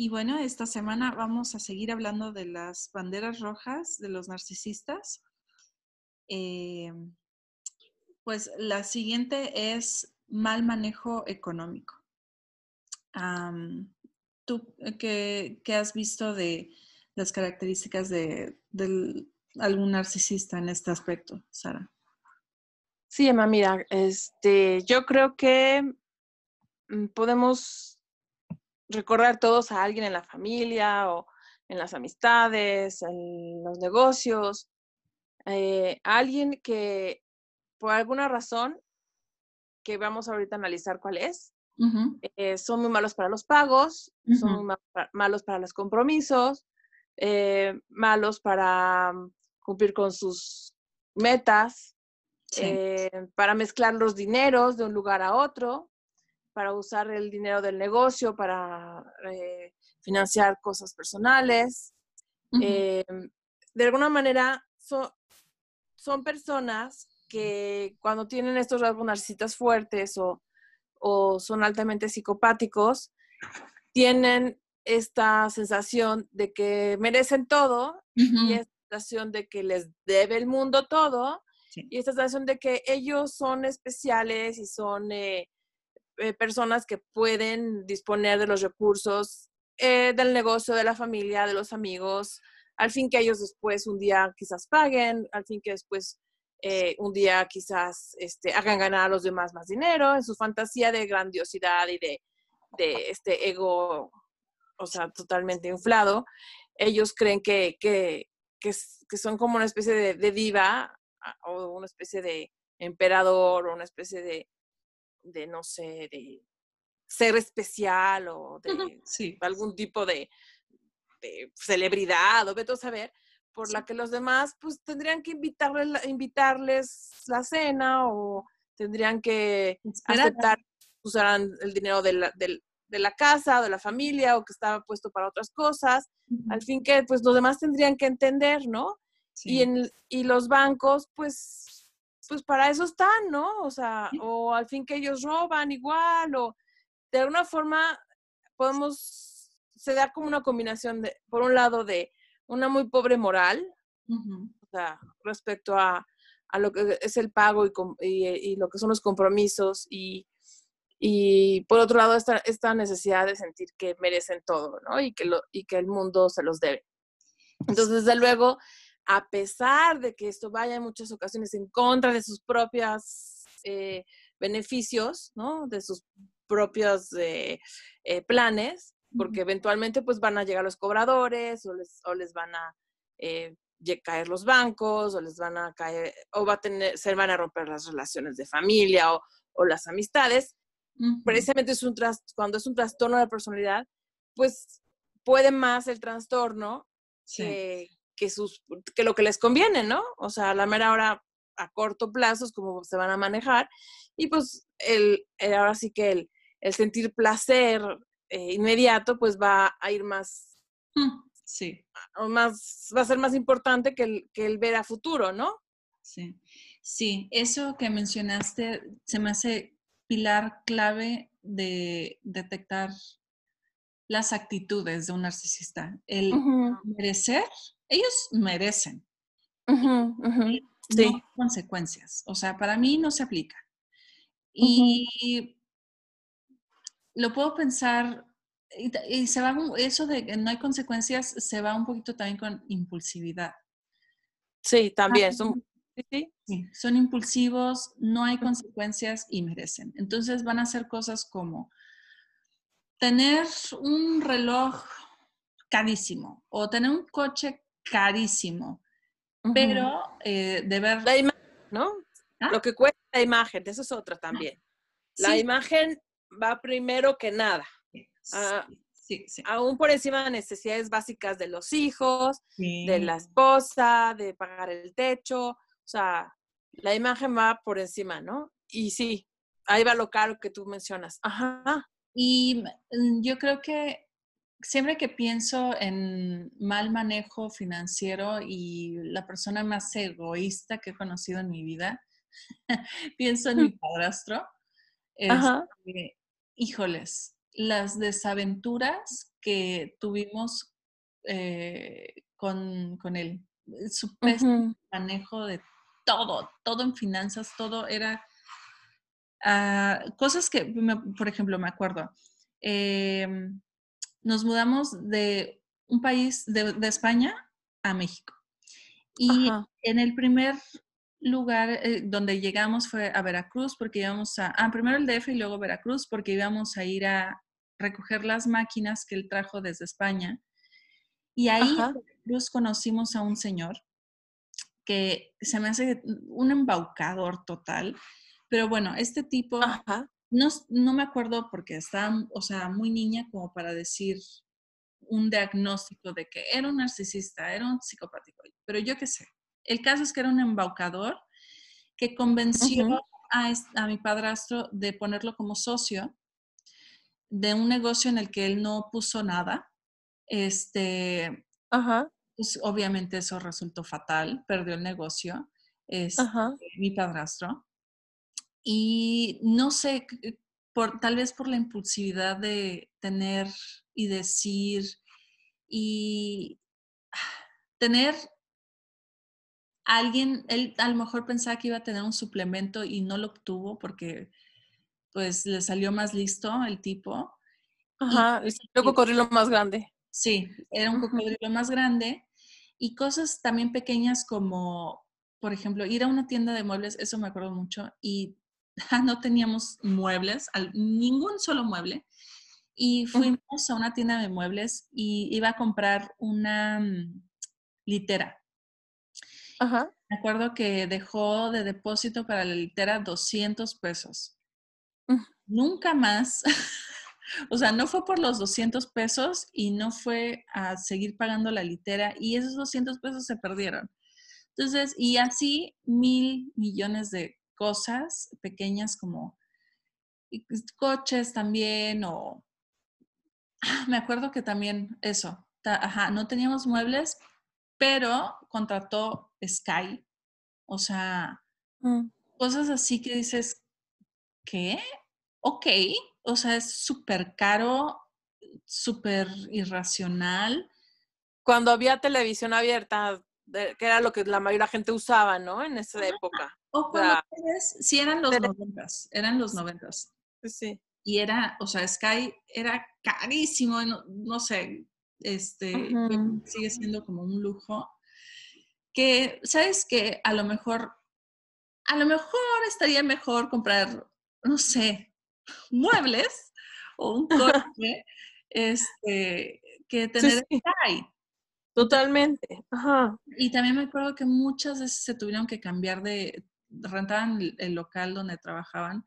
Y bueno, esta semana vamos a seguir hablando de las banderas rojas de los narcisistas. Eh, pues la siguiente es mal manejo económico. ¿Tú qué, has visto de las características de, algún narcisista en este aspecto, Sara? Sí, Emma, mira, este, yo creo que mm, podemos recordar todos a alguien en la familia o en las amistades, en los negocios, eh, alguien que por alguna razón, que vamos ahorita a analizar cuál es, eh, son muy malos para los pagos, son muy malos para los compromisos, eh, malos para mm, cumplir con sus metas, para mezclar los dineros de un lugar a otro, para usar el dinero del negocio para eh, financiar cosas personales. Eh, de alguna manera son personas que cuando tienen estos rasgos narcisistas fuertes o, o son altamente psicopáticos, tienen esta sensación de que merecen todo y esta sensación de que les debe el mundo todo y esta sensación de que ellos son especiales y son eh, eh, personas que pueden disponer de los recursos eh, del negocio, de la familia, de los amigos, al fin que ellos después un día quizás paguen, al fin que después eh, un día quizás este, hagan ganar a los demás más dinero, en su fantasía de grandiosidad y de, este ego, o sea, totalmente inflado, ellos creen que, que, que, son como una especie de, de diva ah, o una especie de emperador o una especie de, de no sé, de ser especial o de algún tipo de, celebridad o vete a saber, por la que los demás pues tendrían que invitarles, invitarles la cena o tendrían que aceptar, usarán el dinero de la, de, la casa, de la familia o que estaba puesto para otras cosas. Al fin que pues los demás tendrían que entender, ¿no? Y, en, y los bancos pues pues para eso están, ¿no? O sea, o al fin que ellos roban igual, o de alguna forma podemos, se da como una combinación de, por un lado, de una muy pobre moral, o sea, respecto a, a, lo que es el pago y, y, lo que son los compromisos, y, y por otro lado, esta, esta necesidad de sentir que merecen todo, ¿no? Y que, lo, y que el mundo se los debe. Entonces, desde luego, a pesar de que esto vaya en muchas ocasiones en contra de sus propios eh, beneficios, ¿no? De sus propios eh, eh, planes, porque eventualmente pues van a llegar los cobradores o les, o les van a caer los bancos o les van a caer, o va a tener, se van a romper las relaciones de familia o, o las amistades. Precisamente es un cuando es un trastorno de la personalidad, pues puede más el trastorno sí que, sus, que lo que les conviene, ¿no? O sea, a la mera hora, a corto plazo, es como se van a manejar. Y pues el, ahora sí que el, el sentir placer eh, inmediato, pues va a ir más, mm, sí. más, va a ser más importante que el, que el ver a futuro, ¿no? Sí. Sí, eso que mencionaste se me hace pilar clave de detectar las actitudes de un narcisista. El merecer ellos merecen. Sí. consecuencias. O sea, para mí no se aplica. Y lo puedo pensar, y, se va, eso de que no hay consecuencias se va un poquito también con impulsividad. Sí, también. Son, sí, son impulsivos, no hay consecuencias y merecen. Entonces van a hacer cosas como tener un reloj carísimo o tener un coche carísimo. Pero eh, de ver... La imagen, ¿no? ¿Ah? Lo que cuesta la imagen, eso es otra también. La imagen va primero que nada. Ah, Sí, sí. aún por encima de necesidades básicas de los hijos, de la esposa, de pagar el techo, o sea, la imagen va por encima, ¿no? Y sí, ahí va lo caro que tú mencionas. Ajá. Y mm, yo creo que siempre que pienso en mal manejo financiero y la persona más egoísta que he conocido en mi vida, pienso en mi padrastro. Ajá. Este, híjoles, las desaventuras que tuvimos eh, con, con él, su pésimo manejo de todo, todo en finanzas, todo era ah, cosas que, me- por ejemplo, me acuerdo, em, nos mudamos de un país de, de España a México. Y Ajá. en el primer lugar eh, donde llegamos fue a Veracruz, porque íbamos a, ah, primero el DF y luego Veracruz, porque íbamos a ir a recoger las máquinas que él trajo desde España. Y ahí Ajá. en Veracruz conocimos a un señor que se me hace un embaucador total. Pero bueno, este tipo, Ajá. No, no me acuerdo porque estaba, o sea, muy niña como para decir un diagnóstico de que era un narcisista, era un psicopático, pero yo qué sé. El caso es que era un embaucador que convenció a, a mi padrastro de ponerlo como socio de un negocio en el que él no puso nada. Este, Ajá. pues obviamente eso resultó fatal, perdió el negocio, este, Ajá. mi padrastro. Y no sé, c- por, tal vez por la impulsividad de tener y decir y tener alguien, él a lo mejor pensaba que iba a tener un suplemento y no lo obtuvo porque pues le salió más listo el tipo. Ajá. El salió cocodrilo más grande. Sí, era un cocodrilo más grande y cosas también pequeñas como, por ejemplo, ir a una tienda de muebles, eso me acuerdo mucho, y no teníamos muebles, ningún solo mueble, y fuimos a una tienda de muebles y iba a comprar una mm, litera. Ajá. Me acuerdo que dejó de depósito para la litera 200 pesos. Mm. Nunca más, o sea, no fue por los 200 pesos y no fue a seguir pagando la litera y esos 200 pesos se perdieron. Entonces, y así mil millones de cosas pequeñas como coches también o... Ah, Me acuerdo que también eso, ta- ajá, no teníamos muebles, pero contrató Sky, o sea, Mm. cosas así que dices, ¿qué? Ok, o sea, es súper caro, súper irracional. Cuando había televisión abierta, de- que era lo que la mayoría de la gente usaba, ¿no? En esa época. O cuando sí eran los noventas, eran los noventas. Sí. Y era, o sea, Sky era carísimo, no, no sé, este, sigue siendo como un lujo. Que, ¿sabes que A lo mejor, a lo mejor estaría mejor comprar, no sé, muebles o un coche, este, que Sí, tener sí, Sky. totalmente. Ajá. Y también me acuerdo que muchas veces se tuvieron que cambiar de, rentaban el, local donde trabajaban.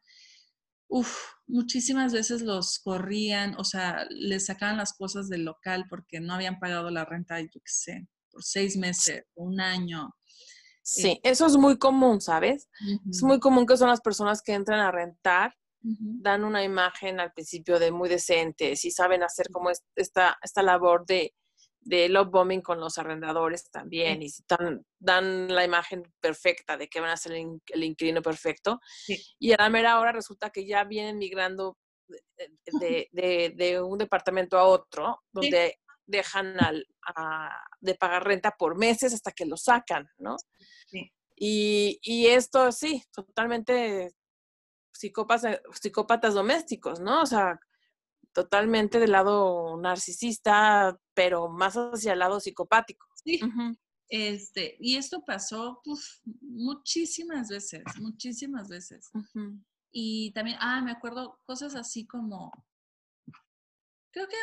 Uf, muchísimas veces los corrían, o sea, les sacaban las cosas del local porque no habían pagado la renta, yo qué sé, por seis meses, un año. Sí, eso es muy común, ¿sabes? Es muy común que son las personas que entran a rentar, dan una imagen al principio de muy decentes y saben hacer como es- esta, esta labor de, de love bombing con los arrendadores también y si dan, dan la imagen perfecta de que van a ser el, el inquilino perfecto Sí. y a la mera hora resulta que ya vienen migrando de, de- de- un departamento a otro donde dejan al, a- de pagar renta por meses hasta que lo sacan, ¿no? Y, y esto sí, totalmente psicópatas, psicópatas domésticos, ¿no? O sea, totalmente del lado narcisista, pero más hacia el lado psicopático. Sí, este, y esto pasó uf, muchísimas veces, muchísimas veces. Y también, ah, me acuerdo cosas así como, creo que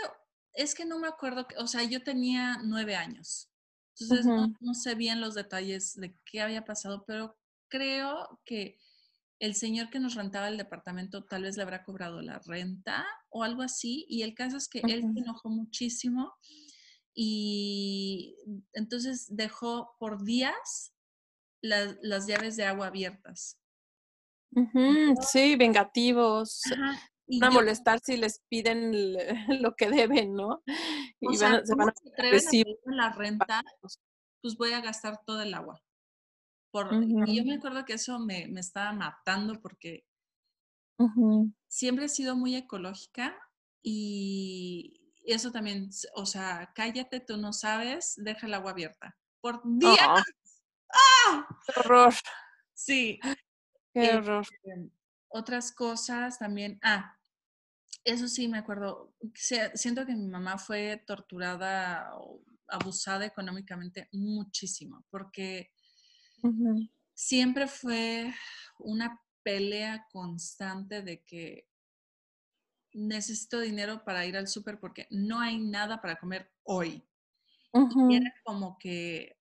es que no me acuerdo, que- o sea, yo tenía nueve años, entonces no, no sé bien los detalles de qué había pasado, pero creo que el señor que nos rentaba el departamento tal vez le habrá cobrado la renta o algo así. Y el caso es que él se enojó muchísimo y entonces dejó por días las llaves de agua abiertas. sí, vengativos. a molestar si les piden lo que deben, ¿no? Y van, se van a recibir la renta, pues voy a gastar todo el agua. Por, Y yo me acuerdo que eso me, me estaba matando porque siempre he sido muy ecológica y eso también, o sea, cállate, tú no sabes, deja el agua abierta. Por días. ¡Ah! ¡Qué horror! Sí. Qué horror. Este, otras cosas también. Ah, eso sí me acuerdo. Siento que mi mamá fue torturada o abusada económicamente muchísimo, porque siempre fue una pelea constante de que necesito dinero para ir al súper porque no hay nada para comer hoy. Y era como que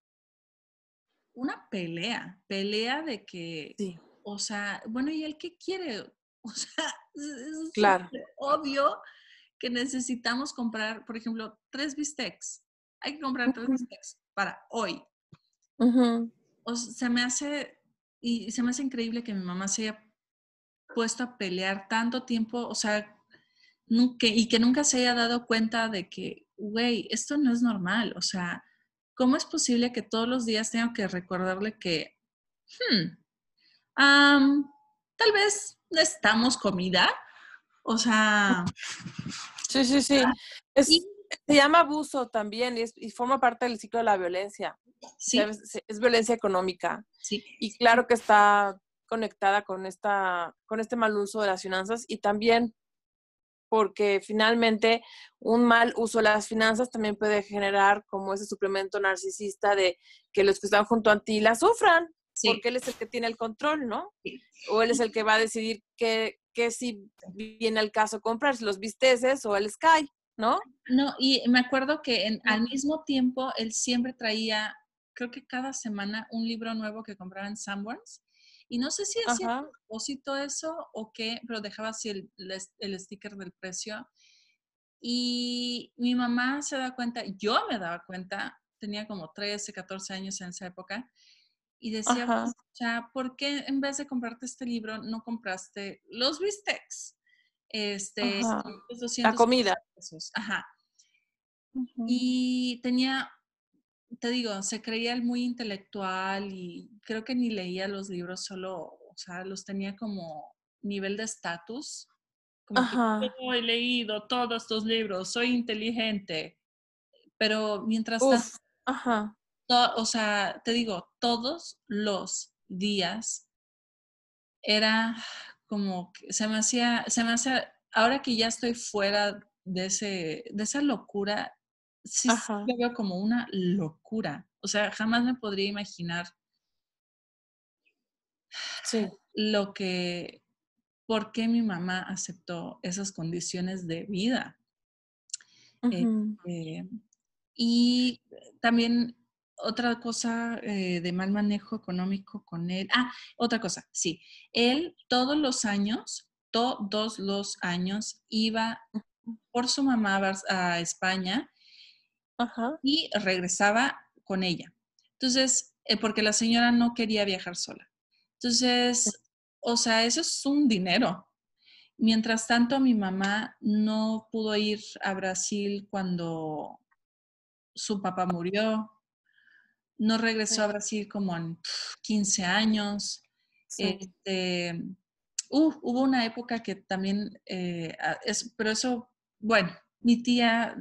una pelea, pelea de que, o sea, bueno, ¿y él qué quiere? O sea, es claro. obvio que necesitamos comprar, por ejemplo, tres bistecs. Hay que comprar tres bistecs para hoy. O se me hace, y se me hace increíble que mi mamá se haya puesto a pelear tanto tiempo, o sea, y que nunca se haya dado cuenta de que, güey, esto no es normal. O sea, ¿cómo es posible que todos los días tenga que recordarle que, hmm, tal vez necesitamos comida? O sea... Sí, sí, sí. se llama abuso también y, forma parte del ciclo de la violencia. Sí. es, violencia económica. Sí. Y claro que está conectada con, esta, con este mal uso de las finanzas y también porque finalmente un mal uso de las finanzas también puede generar como ese suplemento narcisista de que los que están junto a ti la sufran, porque él es el que tiene el control, ¿no? O él es el que va a decidir qué, qué si viene al caso comprar, los bisteces o el Sky, ¿no? No, y me acuerdo que al mismo tiempo él siempre traía, creo que cada semana, un libro nuevo que compraba en Sanborns y no sé si hacía a propósito eso o qué, pero dejaba así el, el, sticker del precio. Y mi mamá se da cuenta, yo me daba cuenta, tenía como 13, 14 años en esa época, y decía, pues, o sea, ¿por qué en vez de comprarte este libro no compraste los bistecs? Este, la comida. Ajá. Y tenía te digo, se creía el muy intelectual y creo que ni leía los libros, solo, o sea, los tenía como nivel de estatus. Como que yo he leído todos estos libros, soy inteligente. Pero mientras tanto, Ajá. o sea, te digo, todos los días era como que se me hacía, se me hacía, ahora que ya estoy fuera de, ese, de esa locura, sí, lo veo como una locura. O sea, jamás me podría imaginar lo que, por qué mi mamá aceptó esas condiciones de vida. Este, y también otra cosa eh, de mal manejo económico con él. Ah, otra cosa, sí. Él todos los años, todos los años iba por su mamá a España y regresaba con ella. Entonces, eh, porque la señora no quería viajar sola. Entonces, o sea, eso es un dinero. Mientras tanto, mi mamá no pudo ir a Brasil cuando su papá murió. No regresó a Brasil como en 15 años. Este, uh, hubo una época que también, eh, es, pero eso, bueno, mi tía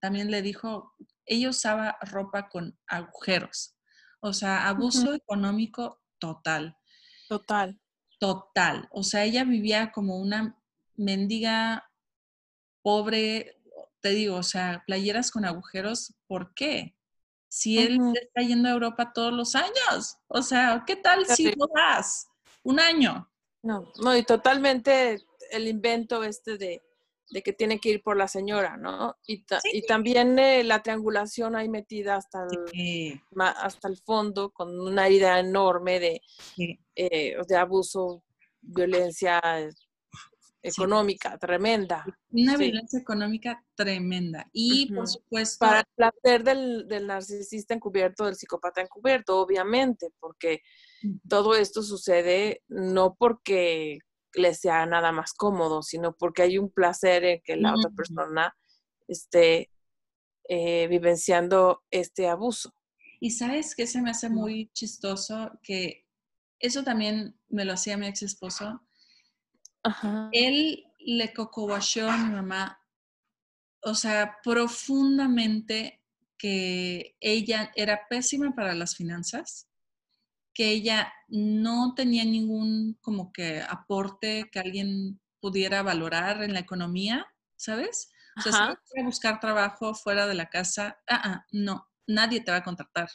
también le dijo, ella usaba ropa con agujeros. O sea, abuso económico total. Total. Total. O sea, ella vivía como una mendiga pobre, te digo, o sea, playeras con agujeros, ¿por qué? Si él está yendo a Europa todos los años. O sea, ¿qué tal si no vas un año? No, no, y totalmente el invento este de de que tiene que ir por la señora, ¿no? Y, y también eh, la triangulación ahí metida hasta el, hasta el fondo con una herida enorme de, eh, de abuso violencia económica tremenda. Una violencia económica tremenda. Y por supuesto. Para el placer del, del, narcisista encubierto, del psicópata encubierto, obviamente, porque todo esto sucede no porque le sea nada más cómodo, sino porque hay un placer en que la otra persona esté eh, vivenciando este abuso. Y sabes que se me hace muy chistoso que eso también me lo hacía mi ex esposo. Él le cocobachó a mi mamá, o sea, profundamente que ella era pésima para las finanzas, que ella no tenía ningún como que aporte que alguien pudiera valorar en la economía, ¿sabes? O sea, si a buscar trabajo fuera de la casa, ah, ah, no, nadie te va a contratar.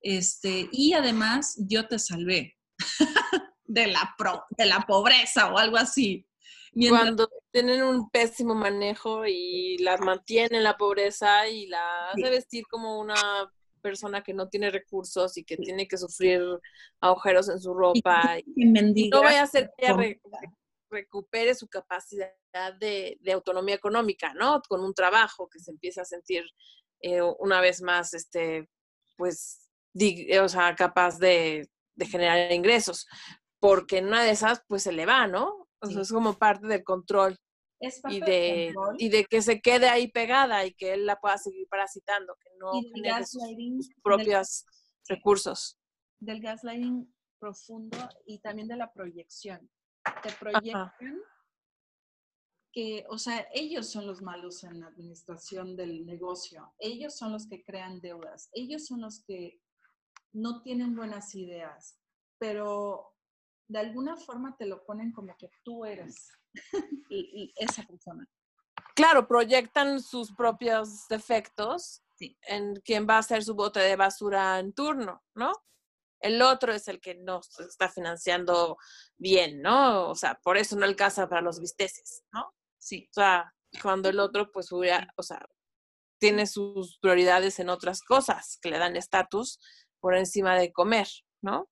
Este, y además yo te salvé. de la, de la pobreza o algo así. Cuando tienen un pésimo manejo y las mantienen la pobreza y la hace vestir como una persona que no tiene recursos y que tiene que sufrir agujeros en su ropa. Y, no vaya a hacer que ella recupere su capacidad de, autonomía económica, ¿no? Con un trabajo que se empieza a sentir eh, una vez más, este, pues, o sea, capaz de, de generar ingresos porque en una de esas pues se le va, ¿no? O sea, es como parte del control. Y de, y de que se quede ahí pegada y que él la pueda seguir parasitando, que no genere sus, propios recursos. Del gaslighting profundo y también de la proyección. Te proyectan que, o sea, ellos son los malos en la administración del negocio, ellos son los que crean deudas, ellos son los que no tienen buenas ideas, pero de alguna forma te lo ponen como que tú eres y, esa persona. Claro, proyectan sus propios defectos en quién va a ser su bote de basura en turno, ¿no? El otro es el que no está financiando bien, ¿no? O sea, por eso no alcanza para los bisteces, ¿no? Sí. O sea, cuando el otro, pues, hubiera, o sea, tiene sus prioridades en otras cosas que le dan estatus por encima de comer, ¿no?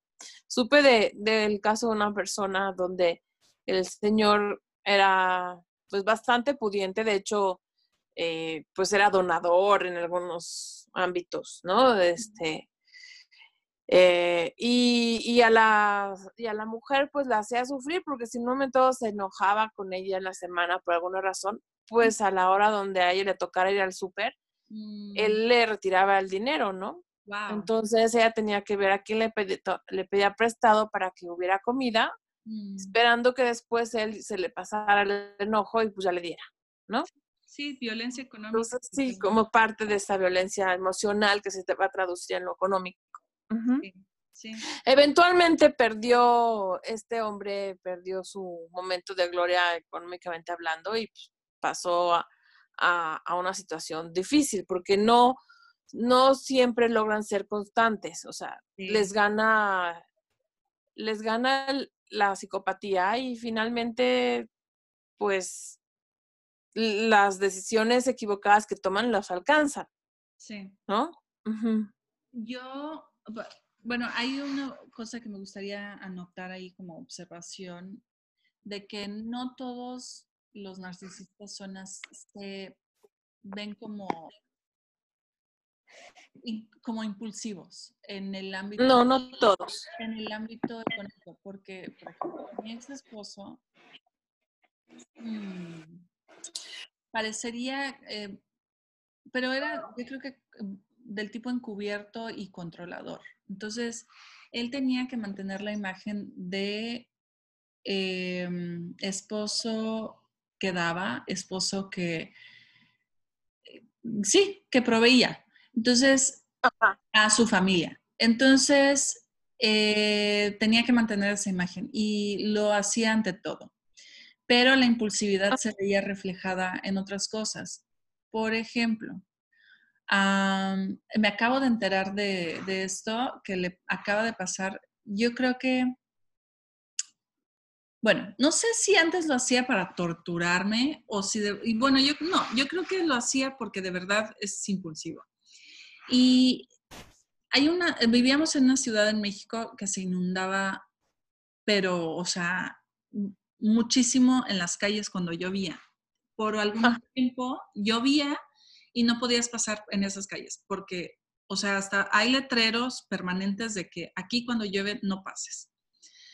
Supe de, del caso de una persona donde el señor era pues bastante pudiente, de hecho, eh, pues era donador en algunos ámbitos, ¿no? Este, eh, y, y, a la, y a la mujer pues la hacía sufrir porque si no me todo se enojaba con ella en la semana por alguna razón, pues a la hora donde a ella le tocara ir al súper, mm. él le retiraba el dinero, ¿no? Entonces ella tenía que ver a quién le, le pedía prestado para que hubiera comida, mm. esperando que después él se le pasara el enojo y pues ya le diera, ¿no? Sí, violencia económica. Entonces, sí, como parte de esa violencia emocional que se te va a traducir en lo económico. sí, Eventualmente perdió, este hombre perdió su momento de gloria económicamente hablando y pues, pasó a, a, una situación difícil porque no, no siempre logran ser constantes, o sea, les gana, les gana la psicopatía y finalmente, pues, las decisiones equivocadas que toman los alcanzan. Sí. ¿No? Yo, bueno, hay una cosa que me gustaría anotar ahí como observación, de que no todos los narcisistas son, se ven como como impulsivos en el ámbito. No, no todos. En el ámbito económico, porque, por ejemplo, mi ex esposo mm, parecería, eh, pero era, yo creo que mm, del tipo encubierto y controlador. Entonces, él tenía que mantener la imagen de em, esposo que daba, esposo que, eh, sí, que proveía, entonces, a su familia. Entonces, eh, tenía que mantener esa imagen y lo hacía ante todo. Pero la impulsividad se veía reflejada en otras cosas. Por ejemplo, me acabo de enterar de, esto que le acaba de pasar. Yo creo que, bueno, no sé si antes lo hacía para torturarme o si, y bueno, yo no, yo creo que lo hacía porque de verdad es impulsivo. Y hay una, vivíamos en una ciudad en México que se inundaba, pero, o sea, muchísimo en las calles cuando llovía. Por algún tiempo llovía y no podías pasar en esas calles porque, o sea, hasta hay letreros permanentes de que aquí cuando llueve no pases.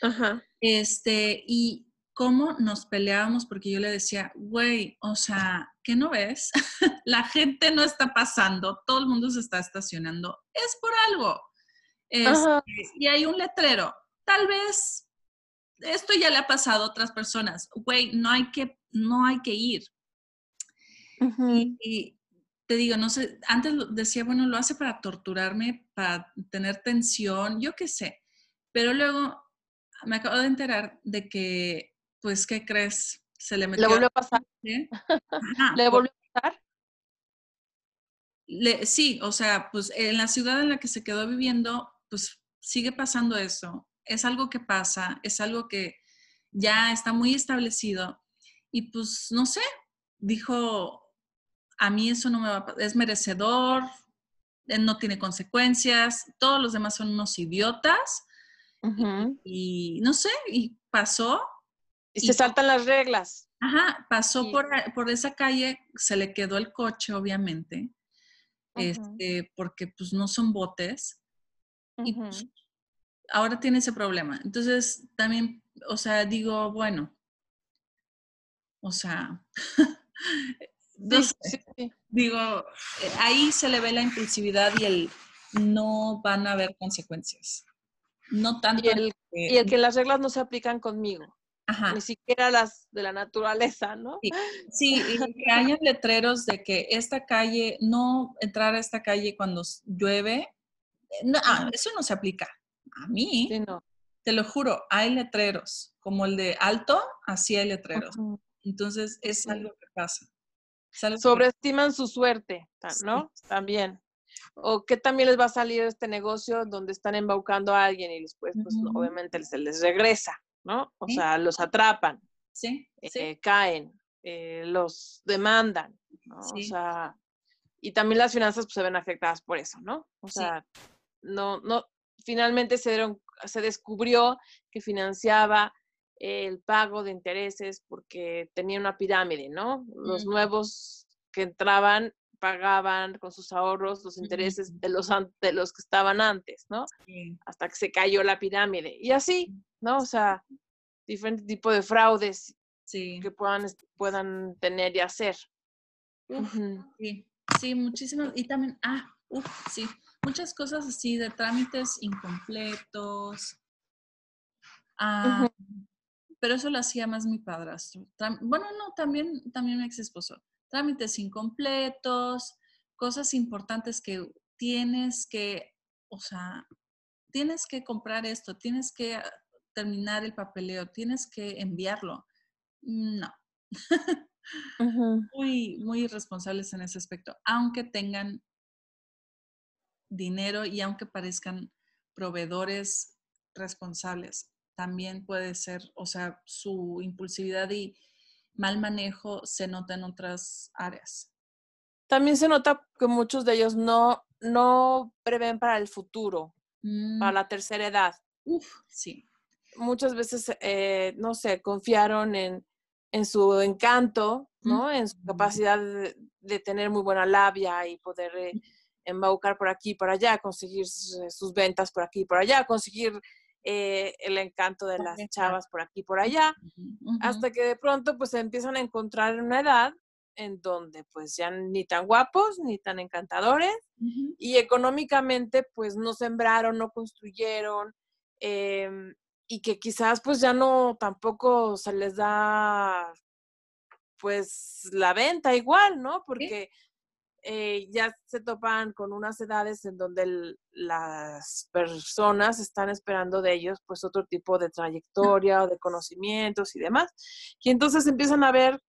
Ajá. Este, y cómo nos peleábamos porque yo le decía, güey, o sea, ¿qué no ves? La gente no está pasando, todo el mundo se está estacionando, es por algo. Este, y hay un letrero, tal vez esto ya le ha pasado a otras personas, güey, no hay que, no hay que ir. Y, y te digo, no sé, antes decía, bueno, lo hace para torturarme, para tener tensión, yo qué sé. Pero luego me acabo de enterar de que, pues, ¿qué crees? Se le metió. ¿Le volvió a pasar? ¿eh? Ajá, ¿Le volvió a pasar? le- sí, o sea, pues en la ciudad en la que se quedó viviendo, pues sigue pasando eso. Es algo que pasa, es algo que ya está muy establecido. Y pues, no sé, dijo, a mí eso no me va a pa- es merecedor, no tiene consecuencias, todos los demás son unos idiotas Ujú. y no sé, y pasó, Y Y- se saltan las reglas. ajá, pasó Sí. por, por esa calle, se le quedó el coche, obviamente, este, porque pues no son botes, y pues, ahora tiene ese problema. Entonces, también, o sea, digo, bueno, o sea, no Sí, sé. sí, sí. digo, eh, ahí se le ve la impulsividad y el no van a haber consecuencias. No tanto. Y el, que- y el que las reglas no se aplican conmigo, ajá, ni siquiera las de la naturaleza, ¿no? Sí. sí, y que hayan letreros de que esta calle, no entrar a esta calle cuando llueve. eh, No, ah, eso no se aplica. A mí, Sí, no. te lo juro, hay letreros, como el de alto, así hay letreros. Entonces, es algo que pasa. Algo que- Sobreestiman su suerte, Sí. ¿no? También. O que también les va a salir este negocio donde están embaucando a alguien y después, pues, obviamente se les regresa, ¿no? O Sí. sea, los atrapan, Sí, sí. eh, caen, eh, los demandan, ¿no? O sea, y también las finanzas pues, se ven afectadas por eso, ¿no? O sea, no, no, finalmente se, dieron, se descubrió que financiaba el pago de intereses porque tenía una pirámide, ¿no? Los nuevos que entraban pagaban con sus ahorros los intereses de los, de los que estaban antes, ¿no? sí. Hasta que se cayó la pirámide. Y así, ¿no? O sea, diferente tipo de fraudes Sí. que puedan, est- puedan tener y hacer. Uf. Sí, sí, muchísimas. Y también, ah, uf, sí, muchas cosas así de trámites incompletos. Ah, Pero eso lo hacía más mi padrastro. Tram- bueno, no, también, también mi ex esposo. Trámites incompletos, cosas importantes que tienes que, o sea, tienes que comprar esto, tienes que terminar el papeleo, tienes que enviarlo. No, muy, muy irresponsables en ese aspecto, aunque tengan dinero y aunque parezcan proveedores responsables, también puede ser, o sea, su impulsividad y mal manejo se nota en otras áreas. También se nota que muchos de ellos no, no prevén para el futuro, para Mm, la tercera edad. uf, sí. Muchas veces, eh, no sé, confiaron en, en su encanto, ¿no? En su capacidad de, de tener muy buena labia y poder eh, embaucar por aquí y por allá, conseguir sus, sus ventas por aquí y por allá, conseguir eh, el encanto de las chavas por aquí y por allá. Hasta que de pronto pues se empiezan a encontrar en una edad en donde pues ya ni tan guapos ni tan encantadores y económicamente pues no sembraron, no construyeron em, y que quizás pues ya no tampoco se les da pues la venta igual, ¿no? Porque eh, ya se topan con unas edades en donde el- las personas están esperando de ellos pues otro tipo de trayectoria o de conocimientos y demás. Y entonces empiezan a ver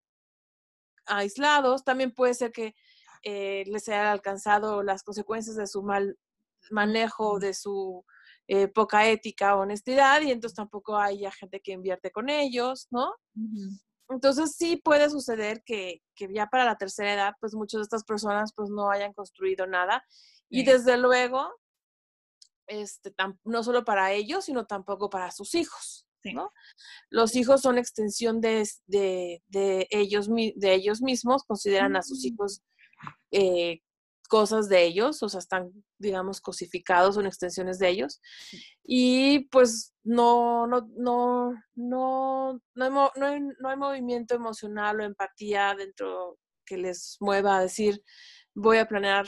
aislados. También puede ser que eh, les haya alcanzado las consecuencias de su mal manejo, de su eh, poca ética, honestidad, y entonces tampoco haya gente que invierte con ellos, ¿no? Entonces sí puede suceder que, que ya para la tercera edad, pues muchas de estas personas pues no hayan construido nada. Y desde luego, este, tam- no solo para ellos, sino tampoco para sus hijos. ¿no? Los hijos son extensión de, de, de, ellos, de ellos mismos, consideran a sus Mm. hijos eh, cosas de ellos, o sea, están, digamos, cosificados, son extensiones de ellos. Y pues no, no, no, no, no hay, no hay- no hay movimiento emocional o empatía dentro que les mueva a decir, voy a planear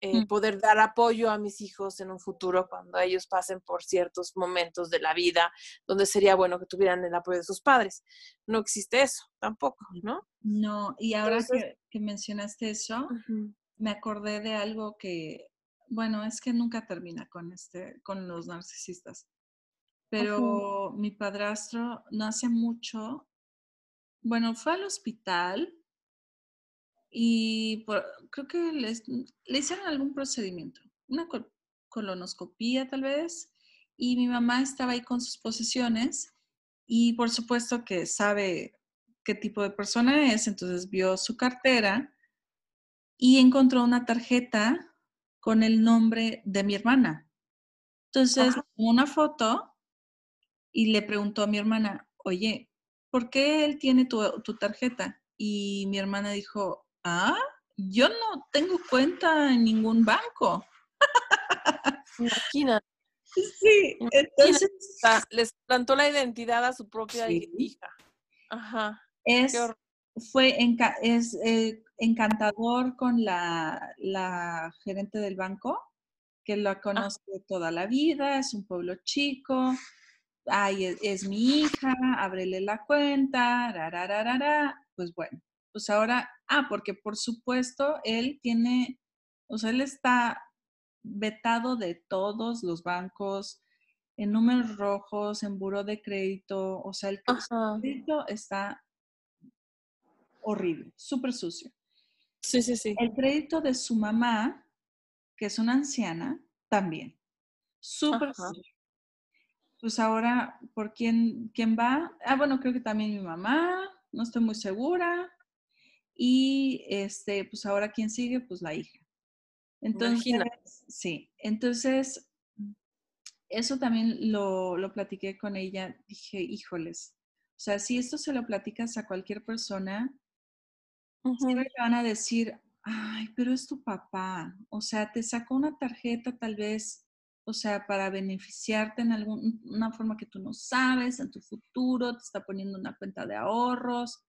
eh, Mm. poder dar apoyo a mis hijos en un futuro cuando ellos pasen por ciertos momentos de la vida donde sería bueno que tuvieran el apoyo de sus padres. No existe eso tampoco, ¿no? No, y ahora Entonces- que, que mencionaste eso, me acordé de algo que, bueno, es que nunca termina con este, con los narcisistas. Pero mi padrastro no hace mucho, bueno, fue al hospital y por- creo que les- le hicieron algún procedimiento, una col- colonoscopía tal vez, y mi mamá estaba ahí con sus posesiones y por supuesto que sabe qué tipo de persona es, entonces vio su cartera y encontró una tarjeta con el nombre de mi hermana. Entonces, Ajá. una foto y le preguntó a mi hermana, oye, ¿por qué él tiene tu, tu tarjeta? Y mi hermana dijo, ah, yo no tengo cuenta en ningún banco. Imagina, Sí, entonces les plantó la identidad a su propia Sí. hija. Ajá. es. Fue enca- es eh, encantador con la, la gerente del banco, que la conoce de toda la vida, es un pueblo chico, ay, es, es mi hija, ábrele la cuenta, rarararara. pues bueno, pues ahora, ah, porque por supuesto él tiene, o sea, él está vetado de todos los bancos, en números rojos, en buro de crédito, o sea, el crédito está horrible, súper sucio. Sí, sí, sí. El crédito de su mamá, que es una anciana, también. Súper sucio. Pues ahora, ¿por quién, quién va? Ah, bueno, creo que también mi mamá, no estoy muy segura. Y este, pues ahora, ¿quién sigue? Pues la hija. Entonces, Imagina. sí, entonces, eso también lo, lo platiqué con ella. Dije, híjoles, o sea, si esto se lo platicas a cualquier persona, Siempre le van a decir, ay, pero es tu papá. O sea, te sacó una tarjeta tal vez, o sea, para beneficiarte en alguna forma que tú no sabes, en tu futuro, te está poniendo una cuenta de ahorros.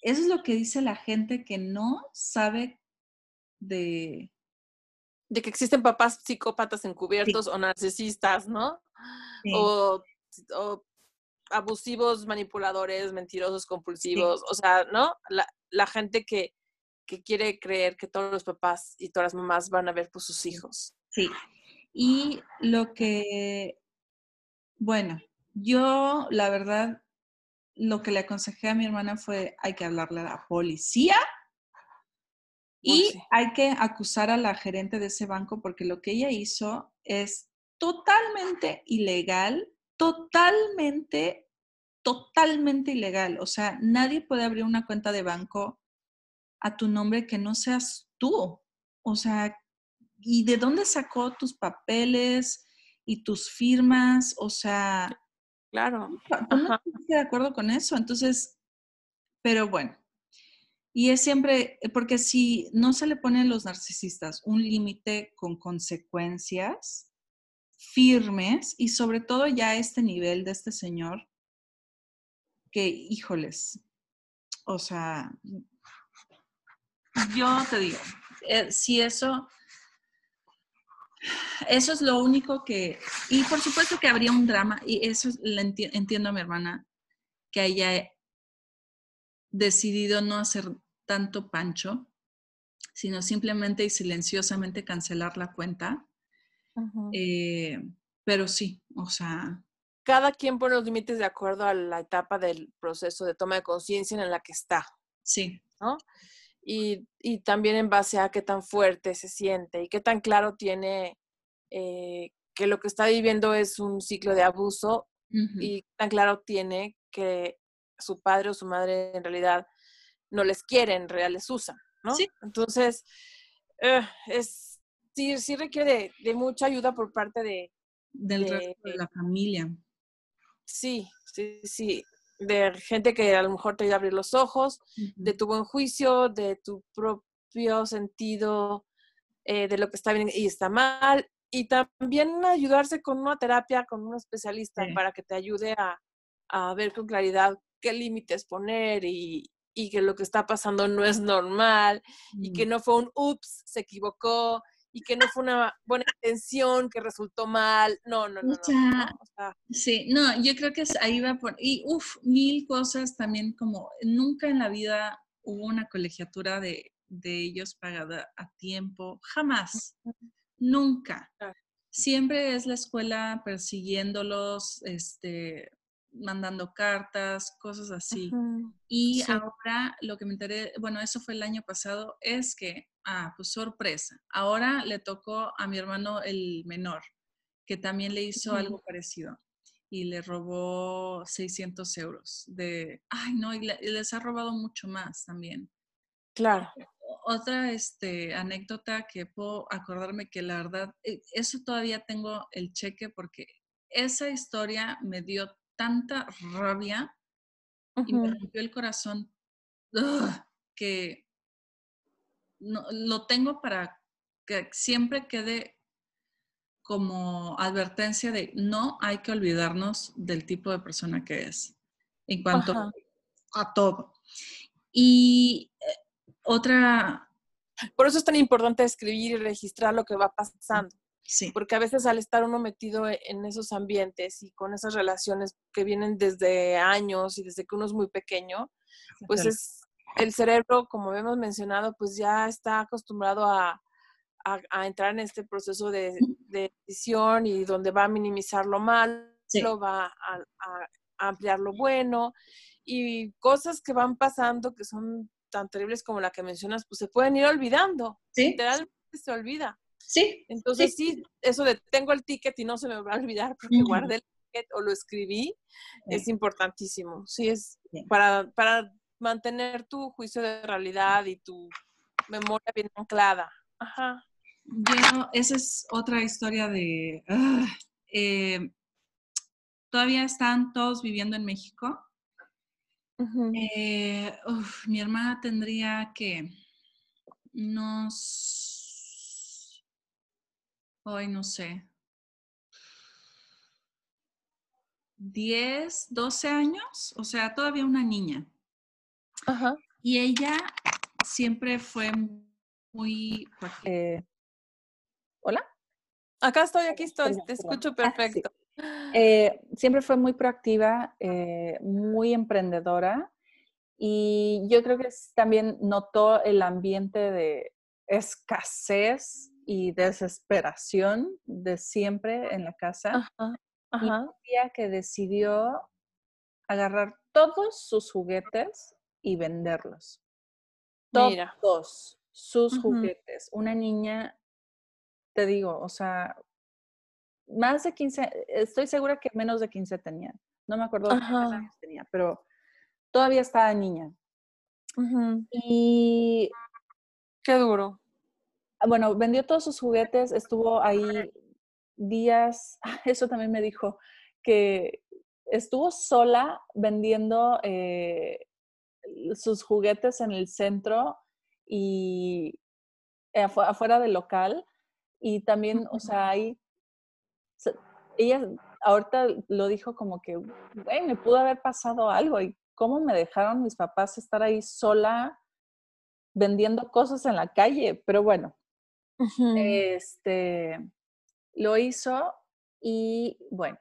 Eso es lo que dice la gente que no sabe de... De que existen papás psicópatas encubiertos o narcisistas, ¿no? Sí, O, o abusivos, manipuladores, mentirosos, compulsivos. O sea, ¿no? La, la gente que, que quiere creer que todos los papás y todas las mamás van a ver por sus hijos. sí. Y lo que, bueno, yo la verdad, lo que le aconsejé a mi hermana fue, hay que hablarle a la policía Y sí. hay que acusar a la gerente de ese banco porque lo que ella hizo es totalmente ilegal, totalmente, totalmente ilegal. O sea, nadie puede abrir una cuenta de banco a tu nombre que no seas tú. O sea, ¿y de dónde sacó tus papeles y tus firmas? O sea, Claro. tú no Ajá. estuviste de acuerdo con eso. Entonces, pero bueno. Y es siempre, porque si no se le ponen los narcisistas un límite con consecuencias firmes y sobre todo ya este nivel de este señor, que híjoles, o sea, yo te digo, eh, si eso, eso es lo único que, y por supuesto que habría un drama, y eso entiendo a mi hermana, que haya decidido no hacer tanto pancho, sino simplemente y silenciosamente cancelar la cuenta. Eh, pero sí, o sea, Cada quien pone los límites de acuerdo a la etapa del proceso de toma de conciencia en la que está. sí, ¿no? Y, y también en base a qué tan fuerte se siente y qué tan claro tiene eh, que lo que está viviendo es un ciclo de abuso ujú, y tan claro tiene que su padre o su madre en realidad no les quiere, en realidad les usan, ¿no? Sí. Entonces, eh, es, sí, sí requiere de, de mucha ayuda por parte de, del de- resto de la familia. sí, sí, sí, de gente que a lo mejor te iba a abrir los ojos, de tu buen juicio, de tu propio sentido eh, de lo que está bien y está mal, y también ayudarse con una terapia, con un especialista para que te ayude a, a ver con claridad qué límites poner y, y, que lo que está pasando no es normal y que no fue un ups, se equivocó y que no fue una buena intención que resultó mal. No, no, no. sí, no, yo creo que ahí va por... Y uff, mil cosas también como nunca en la vida hubo una colegiatura de, de ellos pagada a tiempo, jamás, nunca. Siempre es la escuela persiguiéndolos, este, mandando cartas, cosas así. Y ahora lo que me enteré, bueno, eso fue el año pasado, es que, ah, pues sorpresa, ahora le tocó a mi hermano el menor, que también le hizo algo parecido y le robó 600 euros de, ay no, y, les ha robado mucho más también. Claro. Otra este, anécdota que puedo acordarme que la verdad, eh, eso todavía tengo el cheque porque esa historia me dio tanta rabia y me rompió el corazón que no, lo tengo para que siempre quede como advertencia de no hay que olvidarnos del tipo de persona que es en cuanto a todo. Y eh, otra... Por eso es tan importante escribir y registrar lo que va pasando. Sí. Porque a veces al estar uno metido e, en esos ambientes y con esas relaciones que vienen desde años y desde que uno es muy pequeño, pues es el cerebro, como hemos mencionado, pues ya está acostumbrado a, entrar en este proceso de, decisión y donde va a minimizar lo malo, va a, ampliar lo bueno y cosas que van pasando que son tan terribles como la que mencionas, pues se pueden ir olvidando. Literalmente se olvida. Sí. Entonces sí. eso de tengo el ticket y no se me va a olvidar porque guardé el ticket o lo escribí, es importantísimo. Sí, es para, para mantener tu juicio de realidad y tu memoria bien anclada. Ajá. Yo, esa es otra historia de... Ah, eh, todavía están todos viviendo en México. Eh, mi hermana tendría que unos Hoy no sé. 10, 12 años, o sea, todavía una niña. Ajá. Y ella siempre fue muy... Eh, ¿Hola? Acá estoy, aquí estoy, te escucho ah, perfecto. Eh, siempre fue muy proactiva, eh, muy emprendedora y yo creo que también notó el ambiente de escasez y desesperación de siempre en la casa. Y un día que decidió agarrar todos sus juguetes y venderlos. Todos sus juguetes. Una niña, te digo, o sea, más de 15, estoy segura que menos de 15 tenía. No me acuerdo cuántos años tenía, pero todavía estaba niña. Y... Qué duro. Ah, bueno, vendió todos sus juguetes, estuvo ahí días, eso también me dijo, que estuvo sola vendiendo eh, sus juguetes en el centro y afuera del local. Y también, o sea, ahí, ella ahorita lo dijo como que, güey, me pudo haber pasado algo y cómo me dejaron mis papás estar ahí sola vendiendo cosas en la calle. Pero bueno, este, lo hizo y bueno,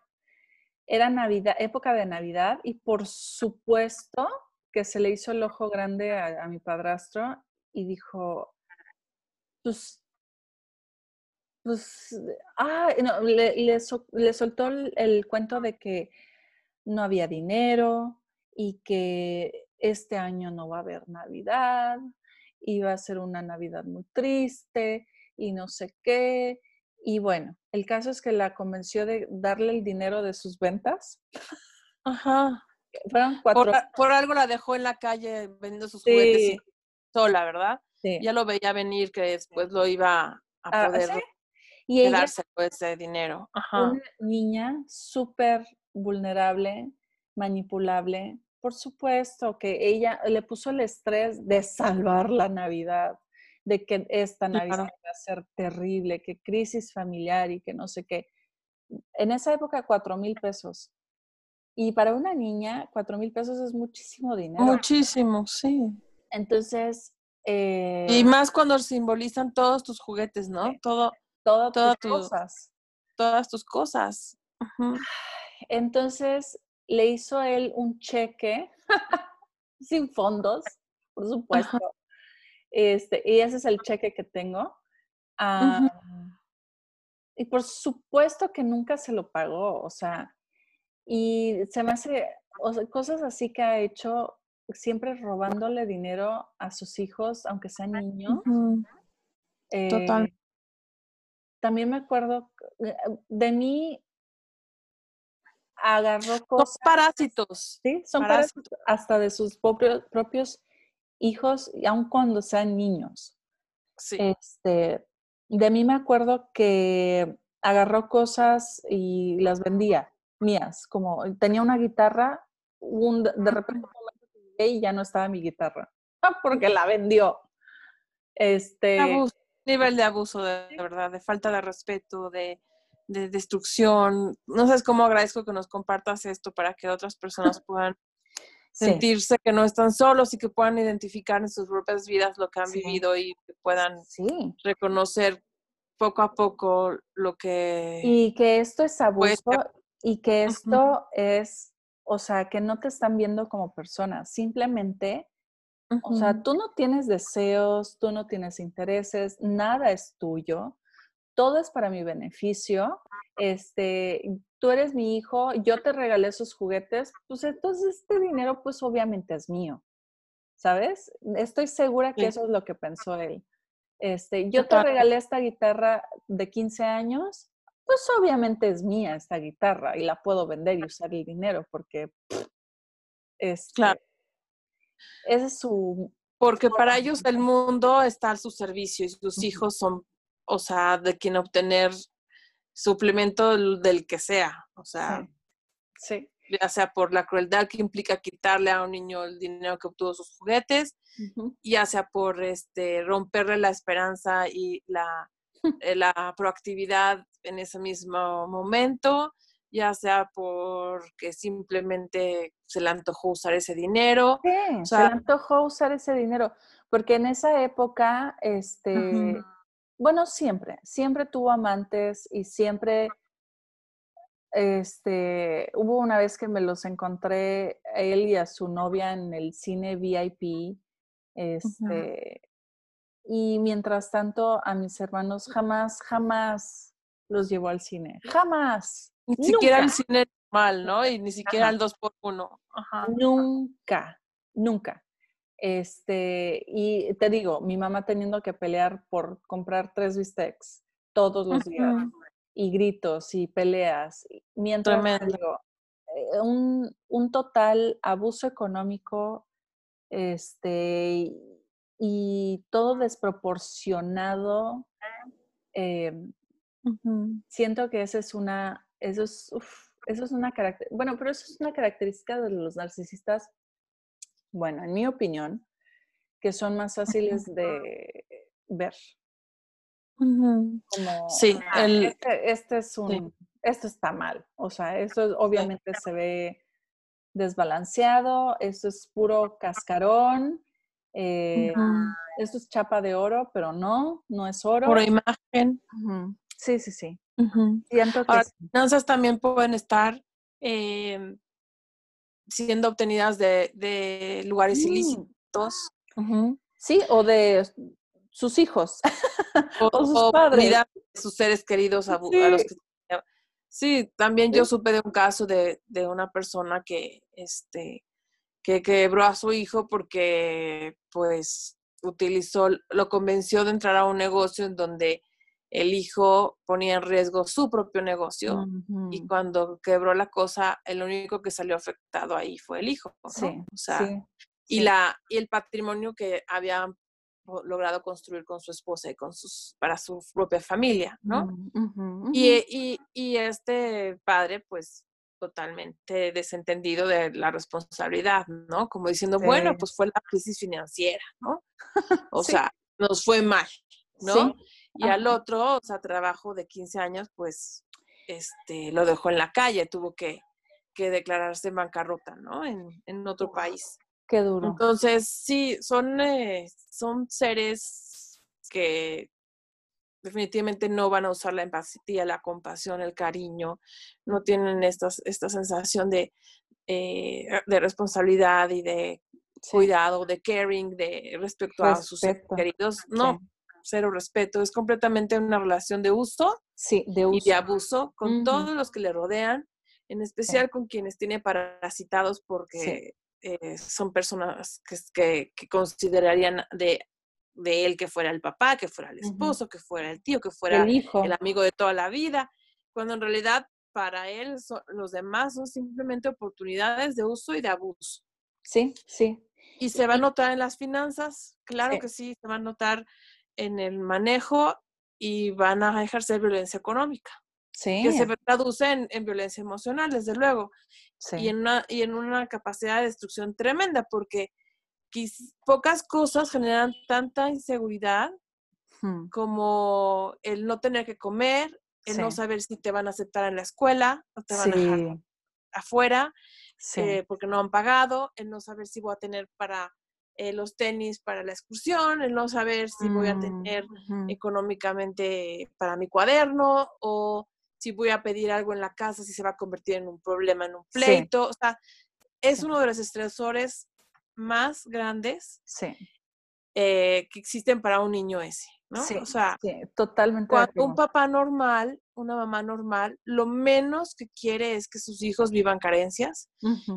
era Navidad, época de Navidad y por supuesto que se le hizo el ojo grande a, mi padrastro y dijo, pues, pues, ah, le, le, soltó el cuento de que no había dinero y que este año no va a haber Navidad, iba a ser una Navidad muy triste y no sé qué. Y bueno, el caso es que la convenció de darle el dinero de sus ventas. Ajá. Fueron cuatro. Por, algo la dejó en la calle vendiendo sus juguetes sola, ¿verdad? Sí. Ya lo veía venir que después lo iba a ah, poder y quedarse con ese dinero. Ajá. Una niña súper vulnerable, manipulable. Por supuesto que ella le puso el estrés de salvar la Navidad, de que esta Navidad va a ser terrible, que crisis familiar y que no sé qué. En esa época, cuatro mil pesos. Y para una niña, cuatro mil pesos es muchísimo dinero. Muchísimo, sí. Entonces... Eh, y más cuando simbolizan todos tus juguetes, ¿no? Todo, todas tus cosas. Todas tus cosas. Entonces le hizo él un cheque sin fondos, por supuesto. Este, y ese es el cheque que tengo. Y por supuesto que nunca se lo pagó, o sea, y se me hace cosas así que ha hecho siempre robándole dinero a sus hijos, aunque sean niños. Total. Eh, también me acuerdo eh, de mí agarró cosas. Son parásitos. Sí, son parásitos. hasta de sus propios, propios hijos, aun cuando sean niños. Sí. Este, de mí me acuerdo que agarró cosas y las vendía mías, como tenía una guitarra, un, de repente y ya no estaba mi guitarra, porque la vendió. Este, nivel de abuso, de, verdad, de falta de respeto, de, de, destrucción. No sabes cómo agradezco que nos compartas esto para que otras personas puedan sentirse que no están solos y que puedan identificar en sus propias vidas lo que han vivido y que puedan reconocer poco a poco lo que... Y que esto es abuso y que esto es, o sea, que no te están viendo como persona, simplemente, o sea, tú no tienes deseos, tú no tienes intereses, nada es tuyo, todo es para mi beneficio, este, tú eres mi hijo, yo te regalé esos juguetes, pues entonces este dinero pues obviamente es mío, ¿sabes? Estoy segura que eso es lo que pensó él. Este, yo te regalé esta guitarra de 15 años, pues obviamente es mía esta guitarra y la puedo vender y usar el dinero porque es este, claro. Ese es su porque para ellos el mundo está a su servicio y sus hijos son, o sea, de quien obtener suplemento del, que sea, o sea, sí. ya sea por la crueldad que implica quitarle a un niño el dinero que obtuvo sus juguetes, ya sea por este romperle la esperanza y la, eh, la proactividad en ese mismo momento, ya sea porque simplemente se le antojó usar ese dinero. Sí, se le antojó usar ese dinero, porque en esa época, este, bueno, siempre, siempre tuvo amantes y siempre, este, hubo una vez que me los encontré a él y a su novia en el cine VIP, este, y mientras tanto a mis hermanos jamás, jamás los llevó al cine, jamás. Ni siquiera al cine normal, ¿no? Y ni siquiera al dos por uno. Nunca, nunca. Este, y te digo, mi mamá teniendo que pelear por comprar tres bistecs todos los días, y gritos y peleas. Mientras digo, eh, un, un, total abuso económico, este, y todo desproporcionado. Siento que esa es una, eso es, eso es una característica, bueno, pero eso es una característica de los narcisistas bueno, en mi opinión, que son más fáciles de ver. Como, sí, ah, este, este, es un, esto está mal. O sea, esto obviamente se ve desbalanceado, esto es puro cascarón, eh, esto es chapa de oro, pero no, no es oro. Pura imagen. Sí, sí, sí. Siento que finanzas también pueden estar em, siendo obtenidas de, lugares mm. ilícitos. Sí, o de sus hijos. o, sus padres. sus seres queridos a, los que Sí, también yo supe de un caso de, de, una persona que, este, que quebró a su hijo porque, pues, utilizó, lo convenció de entrar a un negocio en donde el hijo ponía en riesgo su propio negocio y cuando quebró la cosa, el único que salió afectado ahí fue el hijo. Sí, o sea, y, La, y el patrimonio que había logrado construir con su esposa y con sus, para su propia familia, ¿no? y, y, y, este padre, pues, totalmente desentendido de la responsabilidad, ¿no? Como diciendo, bueno, pues fue la crisis financiera, ¿no? O sea, nos fue mal, ¿no? Y al otro, o sea, trabajo de 15 años, pues, este, lo dejó en la calle, tuvo que, que declararse en bancarrota, ¿no? En, en otro país. Qué duro. Entonces, sí, son, eh, son seres que definitivamente no van a usar la empatía, la compasión, el cariño, no tienen estas, esta sensación de, eh, de responsabilidad y de cuidado, de caring, de respecto a sus queridos. No, cero respeto, es completamente una relación de uso, sí, de uso. y de abuso con todos los que le rodean, en especial con quienes tiene parasitados porque eh, son personas que, que considerarían de de él que fuera el papá, que fuera el esposo, que fuera el tío, que fuera el, hijo. el amigo de toda la vida, cuando en realidad para él los demás son simplemente oportunidades de uso y de abuso. Sí, sí. Y se va a notar en las finanzas, claro que sí, se va a notar en el manejo y van a ejercer violencia económica. Sí. Que se traduce en, violencia emocional, desde luego. Sí. Y, en una, y en una capacidad de destrucción tremenda, porque pocas cosas generan tanta inseguridad hmm. como el no tener que comer, el no saber si te van a aceptar en la escuela o te van a dejar afuera eh, porque no han pagado, el no saber si voy a tener para eh, los tenis para la excursión, el no saber si voy a tener mm, económicamente para mi cuaderno o si voy a pedir algo en la casa, si se va a convertir en un problema, en un pleito. O sea, es uno de los estresores más grandes eh, que existen para un niño ese, ¿no? o sea, totalmente. Cuando un papá normal, una mamá normal, lo menos que quiere es que sus hijos vivan carencias